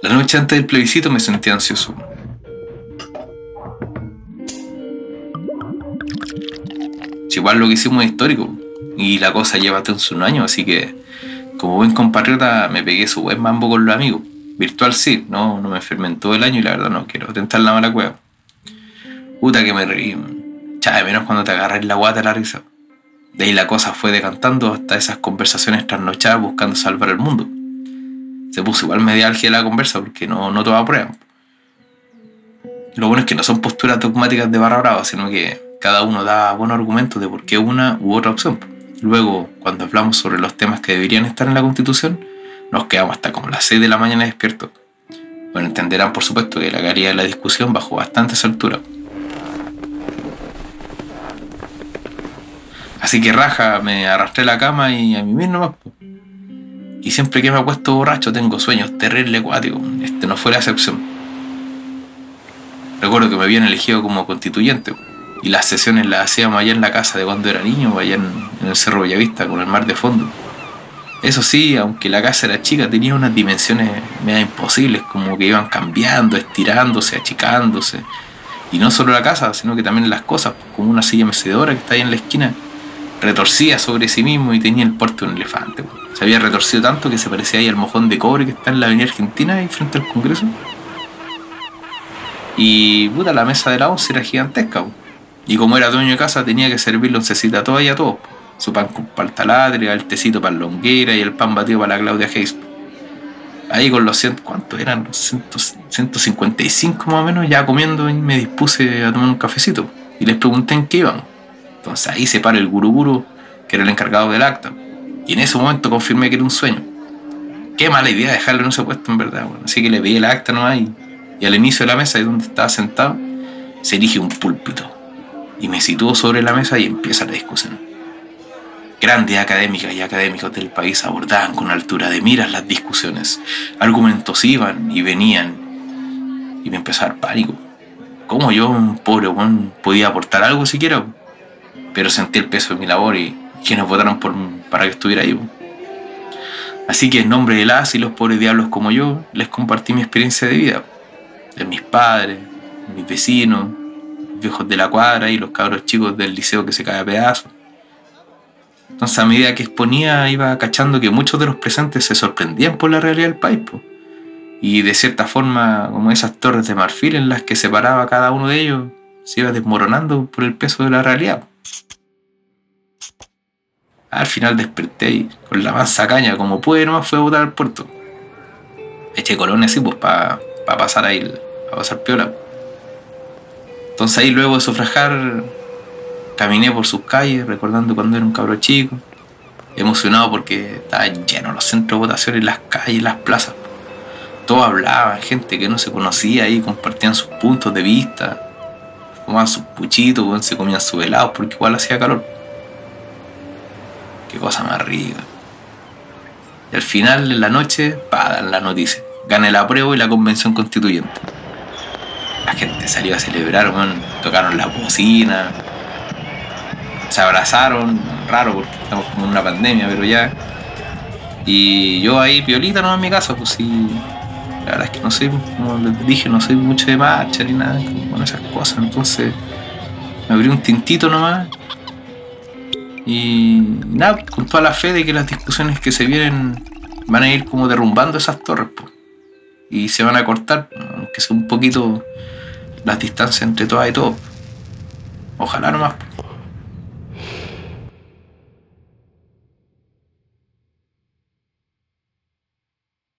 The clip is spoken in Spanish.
La noche antes del plebiscito me sentí ansioso. Si igual lo que hicimos es histórico y la cosa lleva hasta un año, así que como buen compatriota me pegué su buen mambo con los amigos. Virtual sí, no, no me enfermé en todo el año y la verdad no quiero tentar la mala cueva. Puta que me reí. Chave, menos cuando te agarras la guata la risa. De ahí la cosa fue decantando hasta esas conversaciones trasnochadas buscando salvar el mundo. Se puso igual media álgida la conversa porque no, no prueba. Lo bueno es que no son posturas dogmáticas de barra brava, sino que cada uno da buenos argumentos de por qué una u otra opción. Luego, cuando hablamos sobre los temas que deberían estar en la Constitución, nos quedamos hasta como las 6 de la mañana despiertos. Bueno, entenderán por supuesto que la calidad de la discusión bajó bastante esa altura. Así que raja, me arrastré la cama y a mí mismo nomás. Y siempre que me acuesto borracho tengo sueños terrible acuáticos. Este no fue la excepción. Recuerdo que me habían elegido como constituyente y las sesiones las hacíamos allá en la casa de cuando era niño, allá en, el Cerro Bellavista, con el mar de fondo. Eso sí, aunque la casa era chica, tenía unas dimensiones medio imposibles, como que iban cambiando, estirándose, achicándose. Y no solo la casa, sino que también las cosas, como una silla mecedora que está ahí en la esquina, retorcía sobre sí mismo y tenía el porte de un elefante. Se había retorcido tanto que se parecía ahí al mojón de cobre que está en la avenida Argentina, ahí frente al Congreso. Y puta, la mesa de la once era gigantesca. Y como era dueño de casa, tenía que servirle oncecita a todas y a todos. Su pan con paltaladre, el tecito para longuera y el pan batido para la Claudia Hayes. Ahí con los cientos, ¿cuántos eran? Los 155 más o menos, ya comiendo me dispuse a tomar un cafecito. Y les pregunté en qué iban. Ahí se para el guruguru, que era el encargado del acta. Y en ese momento confirmé que era un sueño. Qué mala idea dejarlo en ese puesto, en verdad. Así que le pedí el acta nomás y, y al inicio de la mesa, donde estaba sentado, se erige un púlpito. Y me sitúo sobre la mesa y empieza la discusión. Grandes académicas y académicos del país abordaban con altura de miras las discusiones. Argumentos iban y venían. Y me empezó a dar pánico. ¿Cómo yo, un pobre Juan, podía aportar algo siquiera? Pero sentí el peso de mi labor y quienes votaron para que estuviera ahí. Así que en nombre de las y los pobres diablos como yo, les compartí mi experiencia de vida, de mis padres, mis vecinos, viejos de la cuadra y los cabros chicos del liceo que se cae a pedazos. Entonces a medida que exponía iba cachando que muchos de los presentes se sorprendían por la realidad del país. Y de cierta forma, como esas torres de marfil en las que se paraba cada uno de ellos, se iba desmoronando por el peso de la realidad. Al final desperté y con la mansa caña, como pude, nomás fue a botar al puerto. Eché colonia así, pues, para pasar ahí, para pasar piola. Entonces ahí luego de sufragar, caminé por sus calles, recordando cuando era un cabro chico, emocionado porque estaban llenos los centros de votación en las calles, las plazas. Todos hablaban, gente que no se conocía ahí, compartían sus puntos de vista, fumaban sus puchitos, se comían sus helados porque igual hacía calor. Qué cosa más rica. Y al final, de la noche, para dar la noticia. Gané la prueba y la convención constituyente. La gente salió a celebrar, tocaron la bocina, se abrazaron, raro porque estamos como en una pandemia, pero ya. Y yo ahí, piolita, no en mi casa, pues sí. La verdad es que no soy, como les dije, no soy mucho de marcha ni nada con esas cosas. Entonces me abrí un tintito nomás y nada, con toda la fe de que las discusiones que se vienen van a ir como derrumbando esas torres. Y se van a cortar, aunque sea un poquito las distancias entre todas y todos. Ojalá nomás.